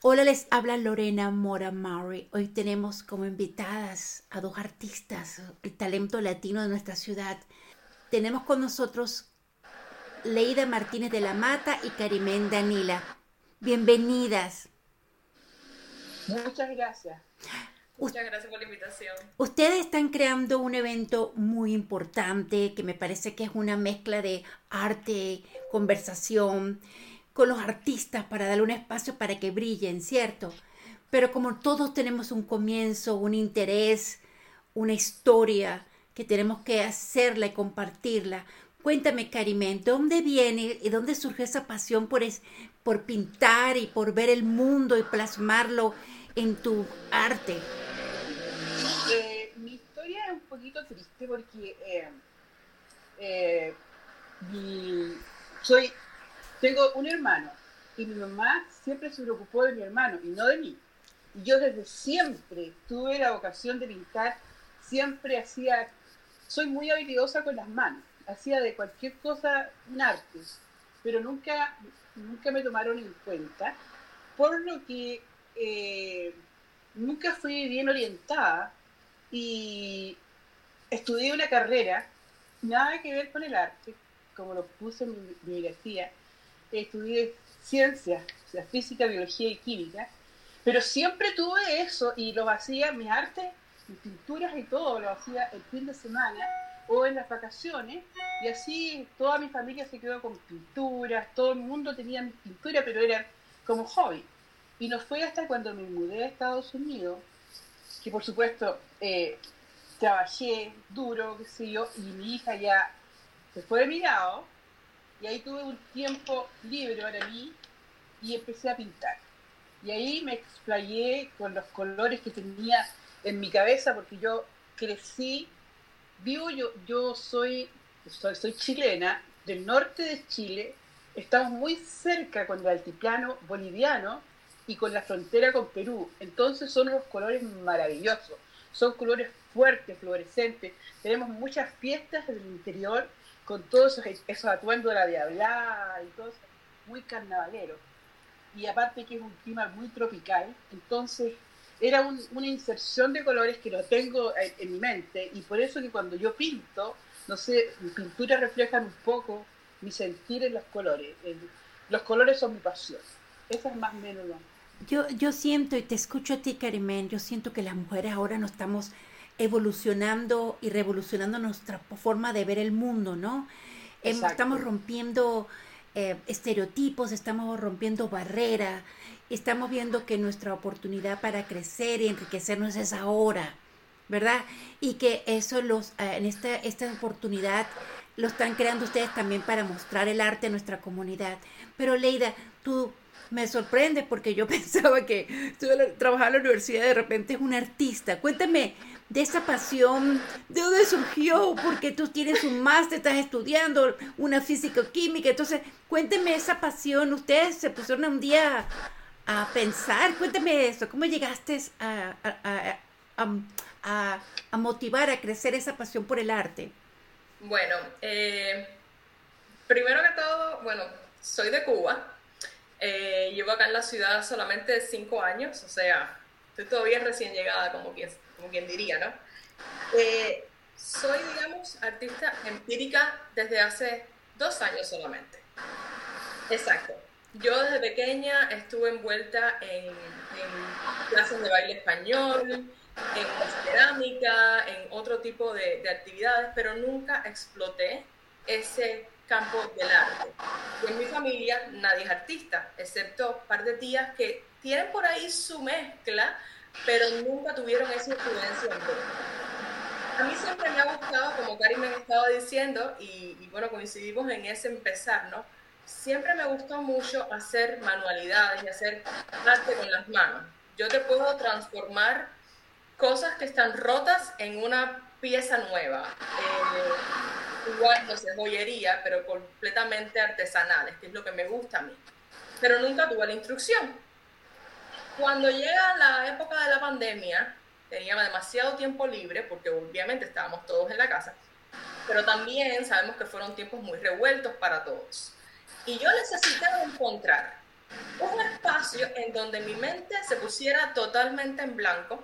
Hola, les habla Lorena Mora Murray. Hoy tenemos como invitadas a dos artistas, el talento latino de nuestra ciudad. Tenemos con nosotros Leida Martínez de la Mata y Karimén Danila. Bienvenidas. Muchas gracias. Muchas gracias por la invitación. Ustedes están creando un evento muy importante que me parece que es una mezcla de arte, conversación con los artistas para darle un espacio para que brillen, ¿cierto? Pero como todos tenemos un comienzo, un interés, una historia que tenemos que hacerla y compartirla. Cuéntame, Karimén, ¿dónde viene y dónde surge esa pasión por, por pintar y por ver el mundo y plasmarlo en tu arte? Eh, mi historia es un poquito triste porque eh, eh, soy tengo un hermano y mi mamá siempre se preocupó de mi hermano y no de mí. Y yo desde siempre tuve la vocación de pintar, siempre hacía, soy muy habilidosa con las manos, hacía de cualquier cosa un arte, pero nunca, nunca me tomaron en cuenta, por lo que eh, nunca fui bien orientada y estudié una carrera, nada que ver con el arte, como lo puse en mi biografía, estudié ciencias, o sea, física, biología y química, pero siempre tuve eso y lo hacía, mis artes, mis pinturas y todo, lo hacía el fin de semana o en las vacaciones y así toda mi familia se quedó con pinturas, todo el mundo tenía mis pinturas, pero era como hobby. Y no fue hasta cuando me mudé a Estados Unidos, que por supuesto eh, trabajé duro, qué sé yo, y mi hija ya se fue de mi lado, y ahí tuve un tiempo libre para mí y empecé a pintar. Y ahí me explayé con los colores que tenía en mi cabeza porque yo crecí, vivo yo, yo soy, soy, soy chilena, del norte de Chile, estamos muy cerca con el altiplano boliviano y con la frontera con Perú. Entonces son unos colores maravillosos, son colores fuertes, fluorescentes. Tenemos muchas fiestas en el interior con todos esos, esos atuendos de la diablada y todo muy carnavalero. Y aparte que es un clima muy tropical, entonces era una inserción de colores que lo tengo en, mi mente y por eso que cuando yo pinto, no sé, mi pintura reflejan un poco mi sentir en los colores. los colores son mi pasión. Esa es más o menos Yo, yo siento, y te escucho a ti, Karimén, yo siento que las mujeres ahora no estamos evolucionando y revolucionando nuestra forma de ver el mundo, ¿no? Em, estamos rompiendo eh, estereotipos, estamos rompiendo barreras, estamos viendo que nuestra oportunidad para crecer y enriquecernos es ahora, ¿verdad? Y que eso los, eh, en esta, esta oportunidad lo están creando ustedes también para mostrar el arte en nuestra comunidad. Pero Leida, tú me sorprende porque yo pensaba que tú trabajaba en la universidad y de repente es un artista. Cuéntame, de esa pasión, ¿de dónde surgió? Porque tú tienes un máster, estás estudiando una físico-química, entonces cuénteme esa pasión, ustedes se pusieron un día a pensar, cuénteme eso, ¿cómo llegaste a, a, motivar, a crecer esa pasión por el arte? Bueno, eh, primero que todo, bueno, soy de Cuba, eh, llevo acá en la ciudad solamente cinco años, o sea, estoy todavía recién llegada, como quien como quien diría, ¿no? Eh, soy, digamos, artista empírica desde hace dos años solamente. Exacto. Yo desde pequeña estuve envuelta en, clases de baile español, en cerámica, en otro tipo de, de, actividades, pero nunca exploté ese campo del arte. Y en mi familia nadie es artista, excepto un par de tías que tienen por ahí su mezcla, pero nunca tuvieron esa influencia en mí. A mí siempre me ha gustado, como Karim me estaba diciendo, y, bueno, coincidimos en ese empezar, ¿no? Siempre me gustó mucho hacer manualidades y hacer arte con las manos. Yo te puedo transformar cosas que están rotas en una pieza nueva. Eh, igual, no sé, joyería, pero completamente artesanales, que es lo que me gusta a mí. Pero nunca tuve la instrucción cuando llega la época de la pandemia, teníamos demasiado tiempo libre, porque obviamente estábamos todos en la casa, pero también sabemos que fueron tiempos muy revueltos para todos. Y yo necesitaba encontrar un espacio en donde mi mente se pusiera totalmente en blanco,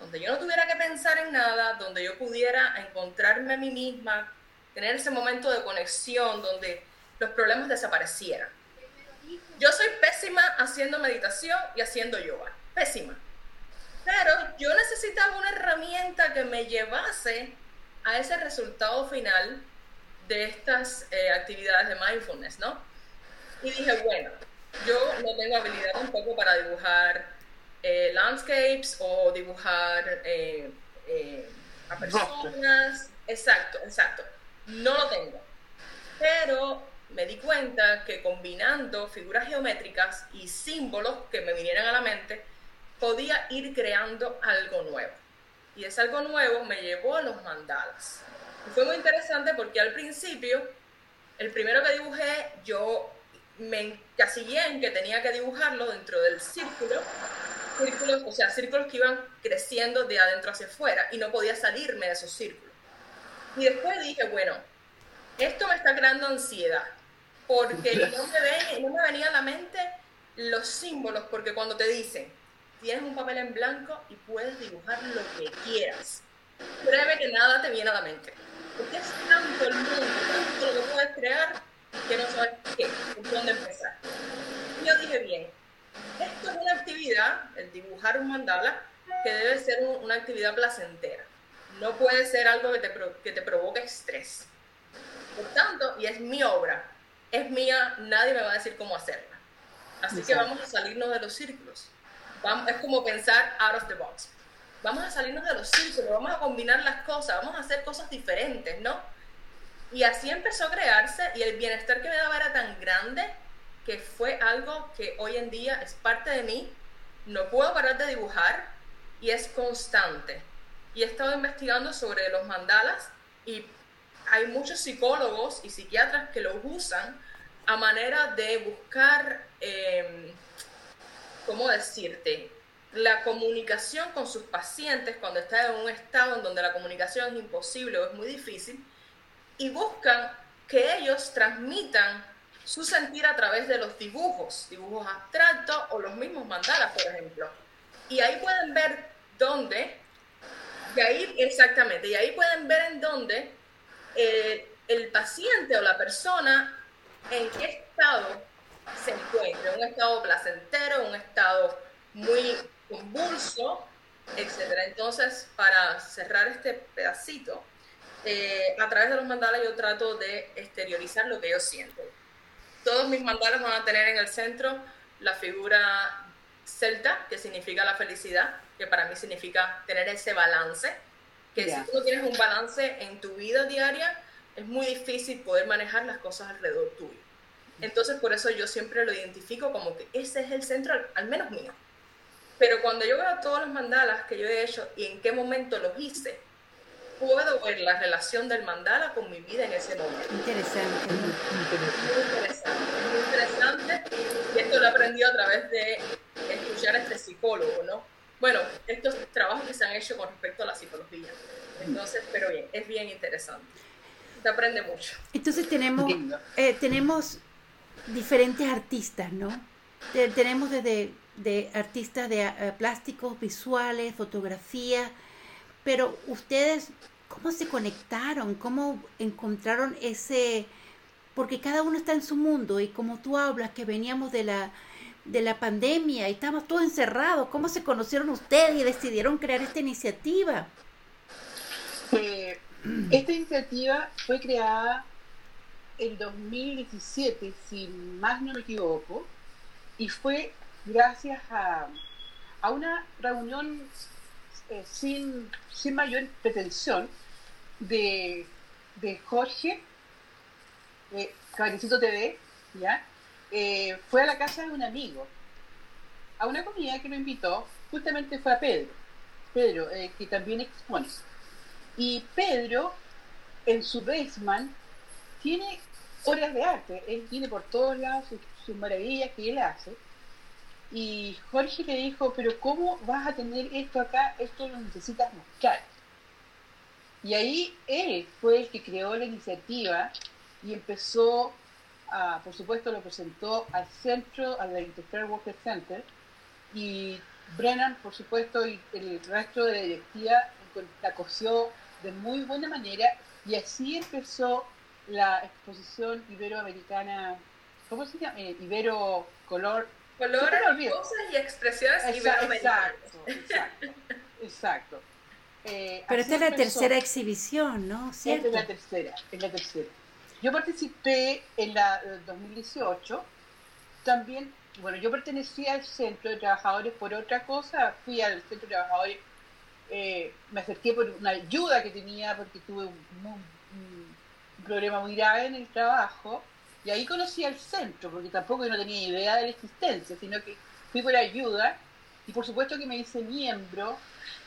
donde yo no tuviera que pensar en nada, donde yo pudiera encontrarme a mí misma, tener ese momento de conexión, donde los problemas desaparecieran. Yo soy pésima haciendo meditación y haciendo yoga, pésima. Pero yo necesitaba una herramienta que me llevase a ese resultado final de estas eh, actividades de mindfulness, ¿no? Y dije, bueno, yo no tengo habilidad tampoco para dibujar eh, landscapes o dibujar eh, a personas. Exacto, exacto. No lo tengo. Pero me di cuenta que combinando figuras geométricas y símbolos que me vinieran a la mente, podía ir creando algo nuevo. Y ese algo nuevo me llevó a los mandalas. Y fue muy interesante porque al principio, el primero que dibujé, yo me encasillé en que tenía que dibujarlo dentro del círculo, círculos, o sea, círculos que iban creciendo de adentro hacia afuera y no podía salirme de esos círculos. Y después dije, bueno, esto me está creando ansiedad, porque no me, no me venía a la mente los símbolos, porque cuando te dicen, tienes un papel en blanco y puedes dibujar lo que quieras, créeme que nada te viene a la mente, porque es tanto el mundo, tanto lo que puedes crear, que no sabes qué, por dónde empezar. Yo dije, bien, esto es una actividad, el dibujar un mandala, que debe ser una actividad placentera. No puede ser algo que te, que te provoque estrés. Por tanto, y es mi obra, es mía, nadie me va a decir cómo hacerla. Así que vamos a salirnos de los círculos. Vamos, es como pensar out of the box. Vamos a salirnos de los círculos, vamos a combinar las cosas, vamos a hacer cosas diferentes, ¿no? Y así empezó a crearse y el bienestar que me daba era tan grande que fue algo que hoy en día es parte de mí, no puedo parar de dibujar y es constante. Y he estado investigando sobre los mandalas y hay muchos psicólogos y psiquiatras que los usan a manera de buscar, eh, ¿cómo decirte? La comunicación con sus pacientes cuando está en un estado en donde la comunicación es imposible o es muy difícil y buscan que ellos transmitan su sentir a través de los dibujos, dibujos abstractos o los mismos mandalas, por ejemplo. Y ahí pueden ver dónde, y ahí exactamente, y ahí pueden ver en dónde eh, el paciente o la persona en qué estado se encuentra, un estado placentero, un estado muy convulso, etcétera. Entonces, para cerrar este pedacito, eh, a través de los mandalas yo trato de exteriorizar lo que yo siento. Todos mis mandalas van a tener en el centro la figura celta, que significa la felicidad, que para mí significa tener ese balance que si tú no tienes un balance en tu vida diaria, es muy difícil poder manejar las cosas alrededor tuyo. Entonces, por eso yo siempre lo identifico como que ese es el centro, al menos mío. Pero cuando yo veo todos los mandalas que yo he hecho y en qué momento los hice, puedo ver la relación del mandala con mi vida en ese momento. Interesante. Muy interesante. Muy interesante. Y esto lo he aprendido a través de escuchar a este psicólogo, ¿no? Bueno, estos trabajos que se han hecho con respecto a la psicología. Entonces, pero bien, es bien interesante. Se aprende mucho. Entonces tenemos, eh, tenemos diferentes artistas, ¿no? tenemos desde de artistas de eh, plásticos, visuales, fotografía, pero ustedes, ¿cómo se conectaron? ¿Cómo encontraron ese...? Porque cada uno está en su mundo y como tú hablas, que veníamos de la de la pandemia y estamos todos encerrados. ¿Cómo se conocieron ustedes y decidieron crear esta iniciativa? Eh, esta iniciativa fue creada en 2017, si más no me equivoco, y fue gracias a, a una reunión eh, sin, sin mayor pretensión de, de Jorge, de Cabecito TV, ¿ya? Eh, fue a la casa de un amigo, a una comida que lo invitó, justamente fue a Pedro, Pedro, eh, que también expone. Y Pedro, en su basement, tiene obras de arte, él tiene por todos lados sus, maravillas que él hace. Y Jorge le dijo, pero ¿cómo vas a tener esto acá? Esto lo necesitas mostrar. Y ahí él fue el que creó la iniciativa y empezó por supuesto, lo presentó al centro, al Industrial Worker Center, y Brennan, por supuesto, y el resto de la directiva la coció de muy buena manera, y así empezó la exposición iberoamericana, ¿cómo se llama? Eh, Ibero Color. Colores, cosas y expresiones exacto, exacto, exacto, exacto. Eh, Pero esta es la tercera exhibición, ¿no? Esta es la tercera, es la tercera. Yo participé en la 2018, también, bueno, yo pertenecía al Centro de Trabajadores por otra cosa, fui al Centro de Trabajadores, eh, me acerqué por una ayuda que tenía porque tuve un, problema muy grave en el trabajo, y ahí conocí al centro, porque tampoco yo no tenía idea de la existencia, sino que fui por ayuda, y por supuesto que me hice miembro,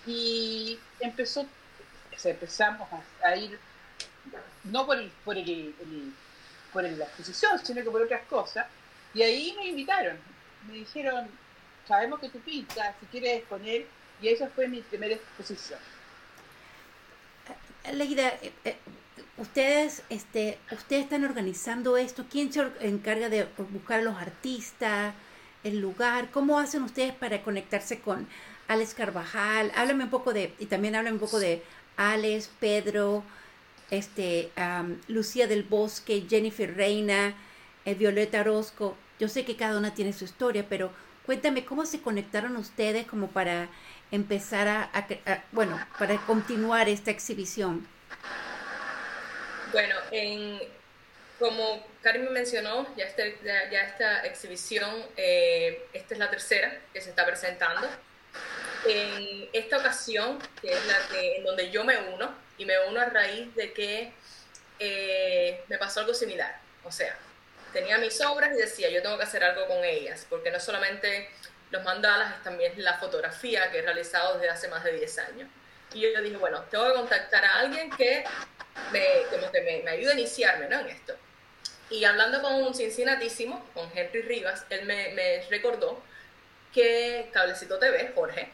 y empezó, o sea, empezamos a ir no por, el, por, el, por la exposición, sino que por otras cosas. Y ahí me invitaron, me dijeron, sabemos que tú pintas, si quieres exponer, y esa fue mi primera exposición. Leida, eh, eh, ustedes, este, ustedes están organizando esto, ¿quién se encarga de buscar a los artistas, el lugar? ¿Cómo hacen ustedes para conectarse con Alex Carvajal? Háblame un poco de, y también háblame un poco de Alex, Pedro, este, Lucía del Bosque, Jennifer Reina, eh, Violeta Orozco. Yo sé que cada una tiene su historia, pero cuéntame cómo se conectaron ustedes como para empezar a, bueno, para continuar esta exhibición. Bueno, en, como Karim mencionó, ya, este, ya, esta exhibición, eh, esta es la tercera que se está presentando. En esta ocasión, que es la que, en donde yo me uno, y me uno a raíz de que eh, me pasó algo similar. O sea, tenía mis obras y decía, yo tengo que hacer algo con ellas, porque no solamente los mandalas, es también la fotografía que he realizado desde hace más de 10 años. Y yo dije, bueno, tengo que contactar a alguien que me, que me, me ayude a iniciarme ¿no? en esto. Y hablando con un cincinatísimo, con Henry Rivas, él me, me recordó que Cablecito TV, Jorge,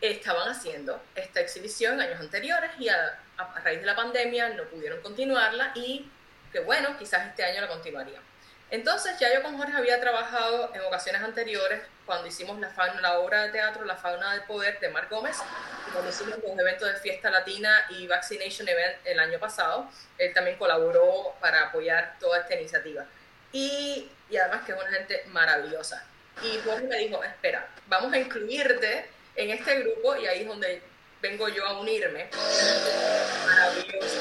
estaban haciendo esta exhibición años anteriores y a, raíz de la pandemia no pudieron continuarla y que bueno, quizás este año la continuarían. Entonces ya yo con Jorge había trabajado en ocasiones anteriores cuando hicimos la, fauna, la obra de teatro La fauna del poder de Marc Gómez y cuando hicimos los eventos de fiesta latina y vaccination event el año pasado, él también colaboró para apoyar toda esta iniciativa. Y, y además que es una gente maravillosa. Y Jorge me dijo, espera, vamos a incluirte en este grupo y ahí es donde vengo yo a unirme. Maravilloso.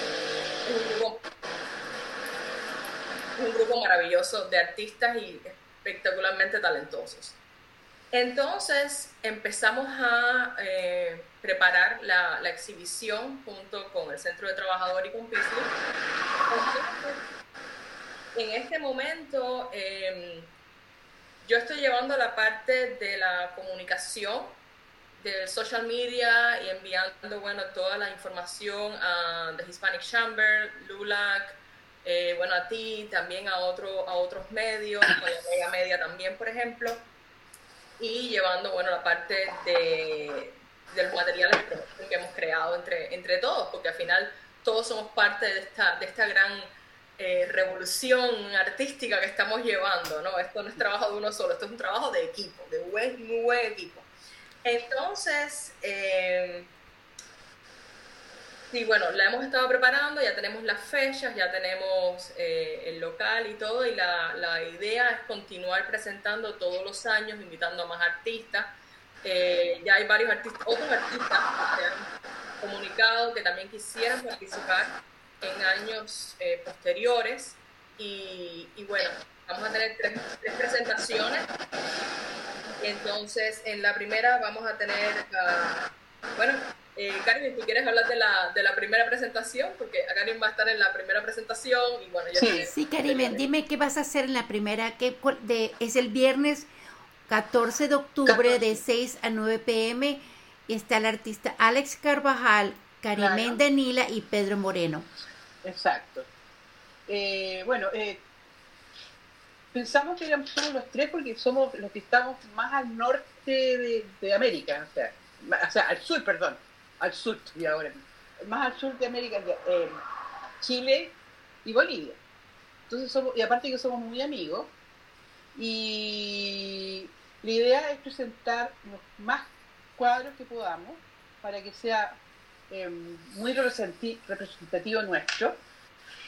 Un grupo, maravilloso de artistas y espectacularmente talentosos. Entonces empezamos a eh, preparar la, exhibición junto con el Centro de Trabajador y con Pisli. En este momento em, yo estoy llevando la parte de la comunicación del social media y enviando bueno, toda la información a The Hispanic Chamber, LULAC, eh, bueno, a ti, también a, otro, a otros medios, a la Mega Media también, por ejemplo, y llevando bueno, la parte de, de los materiales que hemos creado entre, entre todos, porque al final todos somos parte de esta, de esta gran eh, revolución artística que estamos llevando, ¿no? Esto no es trabajo de uno solo, esto es un trabajo de equipo, de buen, muy buen equipo. Entonces, eh, sí, bueno, la hemos estado preparando, ya tenemos las fechas, ya tenemos eh, el local y todo, y la, la, idea es continuar presentando todos los años, invitando a más artistas. Eh, ya hay varios artistas, otros artistas que han comunicado que también quisieran participar en años posteriores. Y, y, bueno, vamos a tener tres, tres presentaciones entonces, en la primera vamos a tener, uh, bueno, eh, Karin, ¿tú quieres hablar de la, de la primera presentación? Porque Karin va a estar en la primera presentación y bueno, ya Sí, sí Karim, dime qué vas a hacer en la primera, que de, es el viernes 14 de octubre de 6 a 9 pm y está el artista Alex Carvajal, Karimén Danila y Pedro Moreno. Exacto. Eh, bueno, eh, pensamos que éramos solo los tres porque somos los que estamos más al norte de, América, o sea, o sea, al sur, perdón, al sur y ahora, más al sur de América, eh, Chile y Bolivia. Entonces somos, y aparte que somos muy amigos, y la idea es presentar los más cuadros que podamos para que sea eh, muy representativo nuestro.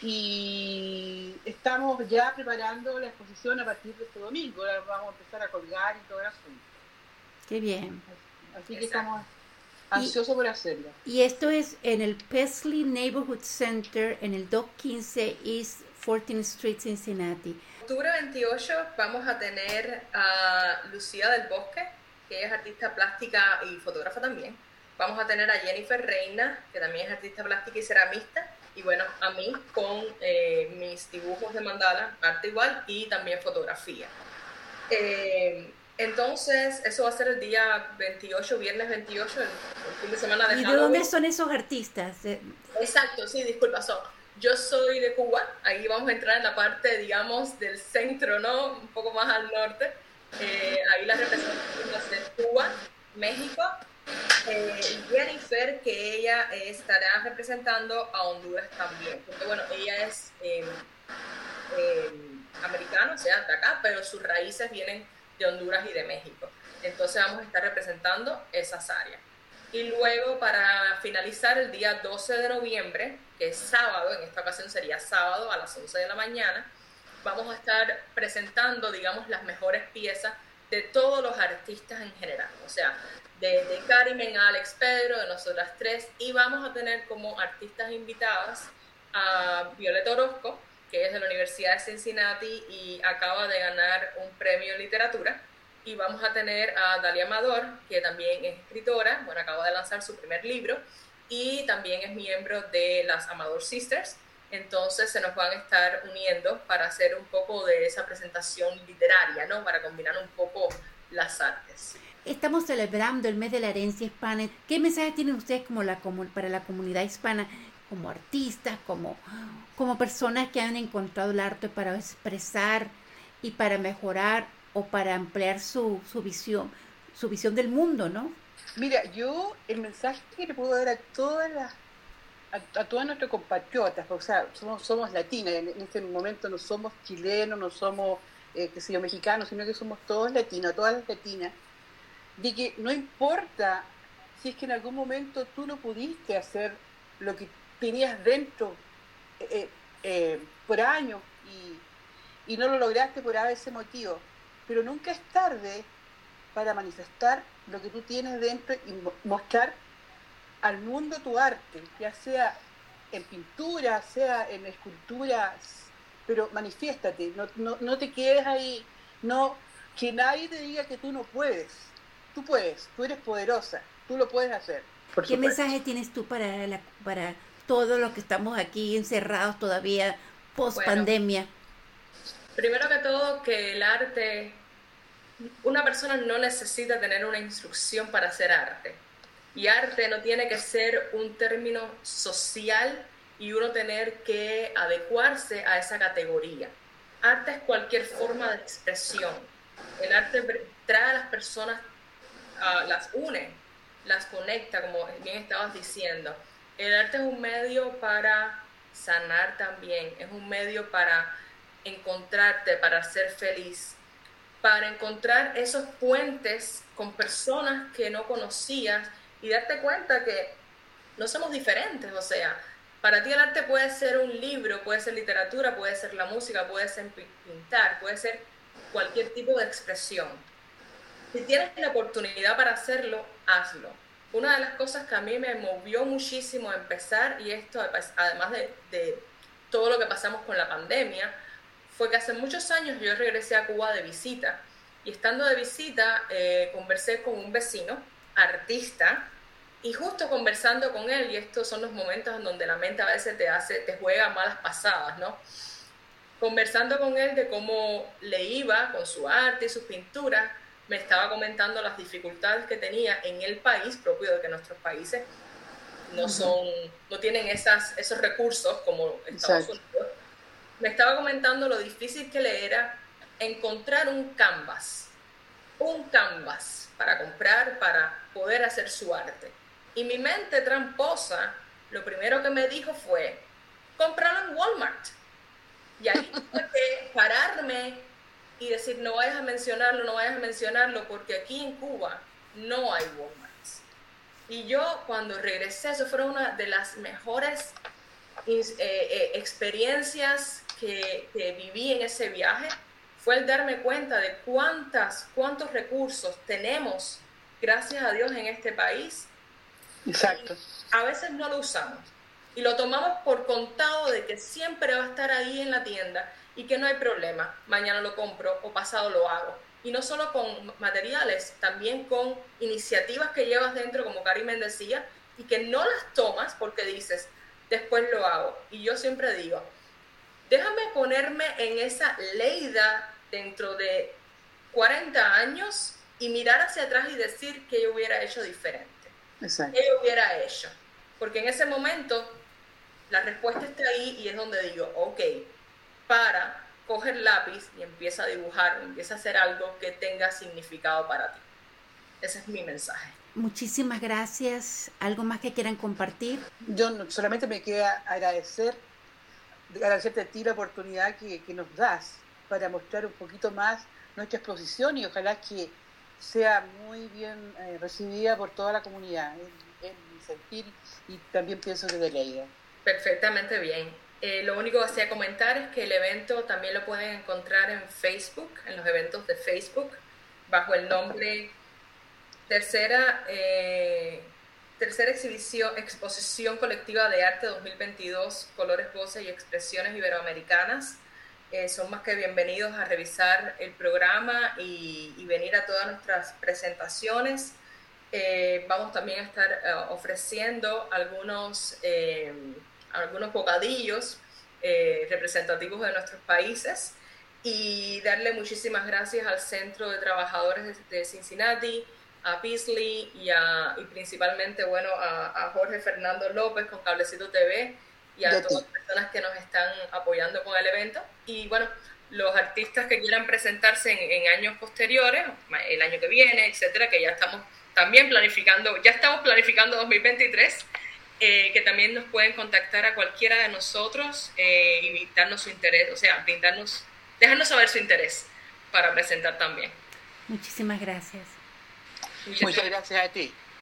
Y estamos ya preparando la exposición a partir de este domingo. Ahora vamos a empezar a colgar y todo el asunto. Qué bien. Así que estamos ansiosos por hacerlo. Y esto es en el Pesley Neighborhood Center en el Dock 15 East 14th Street, Cincinnati. Octubre 28 vamos a tener a Lucía del Bosque, que es artista plástica y fotógrafa también. Vamos a tener a Jennifer Reina, que también es artista plástica y ceramista. Y bueno, a mí con eh, mis dibujos de mandala, arte igual y también fotografía. Eh, entonces, eso va a ser el día 28, viernes 28, el, fin de semana de ¿Y de dónde son esos artistas? Exacto, sí, disculpa, son. Yo soy de Cuba, ahí vamos a entrar en la parte, digamos, del centro, ¿no? Un poco más al norte. Eh, ahí la representación va a ser Cuba, México, eh, Jennifer, que ella estará representando a Honduras también, porque bueno, ella es eh, americana, o sea, de acá, pero sus raíces vienen de Honduras y de México. Entonces vamos a estar representando esas áreas. Y luego para finalizar el día 12 de noviembre, que es sábado, en esta ocasión sería sábado a las 11 de la mañana, vamos a estar presentando, digamos, las mejores piezas de todos los artistas en general. O sea, de, de Carmen a Alex Pedro, de nosotras tres, y vamos a tener como artistas invitadas a Violeta Orozco, que es de la Universidad de Cincinnati y acaba de ganar un premio en literatura. Y vamos a tener a Dalia Amador, que también es escritora, bueno, acaba de lanzar su primer libro y también es miembro de las Amador Sisters. Entonces se nos van a estar uniendo para hacer un poco de esa presentación literaria, ¿no? Para combinar un poco las artes. Estamos celebrando el mes de la herencia hispana. ¿Qué mensaje tienen ustedes como la, para la comunidad hispana, como artistas, como como personas que han encontrado el arte para expresar y para mejorar o para ampliar su, su visión, su visión del mundo, ¿no? Mira, yo el mensaje que le puedo dar a todas las a, todas nuestras compatriotas, o sea, somos, somos latinas, en, este momento no somos chilenos, no somos, eh, qué sé mexicanos, sino que somos todos latinos, todas las latinas, de que no importa si es que en algún momento tú no pudiste hacer lo que tenías dentro eh, eh, por años y, y, no lo lograste por ese motivo. Pero nunca es tarde para manifestar lo que tú tienes dentro y mostrar al mundo tu arte, ya sea en pintura, sea en esculturas, pero manifiéstate, no, no, no te quedes ahí, no que nadie te diga que tú no puedes. Tú puedes, tú eres poderosa, tú lo puedes hacer. ¿Qué mensaje tienes tú para, la, para todo lo que estamos aquí encerrados todavía post pandemia? primero que todo, que el arte, una persona no necesita tener una instrucción para hacer arte. Y arte no tiene que ser un término social y uno tener que adecuarse a esa categoría. Arte es cualquier forma de expresión. El arte trae a las personas, las une, las conecta, como bien estabas diciendo. El arte es un medio para sanar también, es un medio para encontrarte, para ser feliz, para encontrar esos puentes con personas que no conocías y darte cuenta que no somos diferentes, o sea, para ti el arte puede ser un libro, puede ser literatura, puede ser la música, puede ser pintar, puede ser cualquier tipo de expresión. Si tienes la oportunidad para hacerlo, hazlo una de las cosas que a mí me movió muchísimo a empezar, y esto además de, todo lo que pasamos con la pandemia, fue que hace muchos años yo regresé a Cuba de visita. Y estando de visita, eh, conversé con un vecino, artista, y justo conversando con él, y estos son los momentos en donde la mente a veces te hace, te juega malas pasadas, ¿no? Conversando con él de cómo le iba con su arte y sus pinturas, me estaba comentando las dificultades que tenía en el país propio de que nuestros países no son, no tienen esas, esos recursos como Estados Unidos. Me estaba comentando lo difícil que le era encontrar un canvas, un canvas para comprar, para poder hacer su arte. Y mi mente tramposa, lo primero que me dijo fue, cómpralo en Walmart. Y ahí tuve que pararme y decir, no vayas a mencionarlo, no vayas a mencionarlo, porque aquí en Cuba no hay Walmarts. Y yo cuando regresé, eso fue una de las mejores eh, eh, experiencias que, que, viví en ese viaje, fue el darme cuenta de cuántas, cuántos recursos tenemos, gracias a Dios, en este país. Exacto. A veces no lo usamos y lo tomamos por contado de que siempre va a estar ahí en la tienda y que no hay problema, mañana lo compro o pasado lo hago. Y no solo con materiales, también con iniciativas que llevas dentro, como Karim decía, y que no las tomas porque dices, después lo hago. Y yo siempre digo, déjame ponerme en esa leida dentro de 40 años y mirar hacia atrás y decir que yo hubiera hecho diferente. Exacto. Que yo hubiera hecho. Porque en ese momento la respuesta está ahí y es donde digo, ok, para, coge el lápiz y empieza a dibujar, empieza a hacer algo que tenga significado para ti. Ese es mi mensaje. Muchísimas gracias. ¿Algo más que quieran compartir? Yo solamente me queda agradecer, agradecerte a ti la oportunidad que, nos das para mostrar un poquito más nuestra exposición y ojalá que sea muy bien eh, recibida por toda la comunidad en, mi sentir y también pienso que de Leida. Perfectamente bien. Eh, lo único que hacía comentar es que el evento también lo pueden encontrar en Facebook, en los eventos de Facebook, bajo el nombre Tercera, eh, tercera exhibición, exposición colectiva de arte 2022, colores, voces y expresiones iberoamericanas. Eh, son más que bienvenidos a revisar el programa y, venir a todas nuestras presentaciones. vamos también a estar ofreciendo algunos algunos bocadillos eh, representativos de nuestros países y darle muchísimas gracias al Centro de Trabajadores de, Cincinnati, a Beasley y, a, y principalmente bueno, a, Jorge Fernando López con Cablecito TV y a todas las personas que nos están apoyando con el evento. Y bueno, los artistas que quieran presentarse en, en años posteriores, el año que viene, etcétera, que ya estamos también planificando, ya estamos planificando 2023 eh, que también nos pueden contactar a cualquiera de nosotros eh, y darnos su interés, o sea, brindarnos, dejarnos saber su interés para presentar también. Muchísimas gracias. Muchas gracias a ti.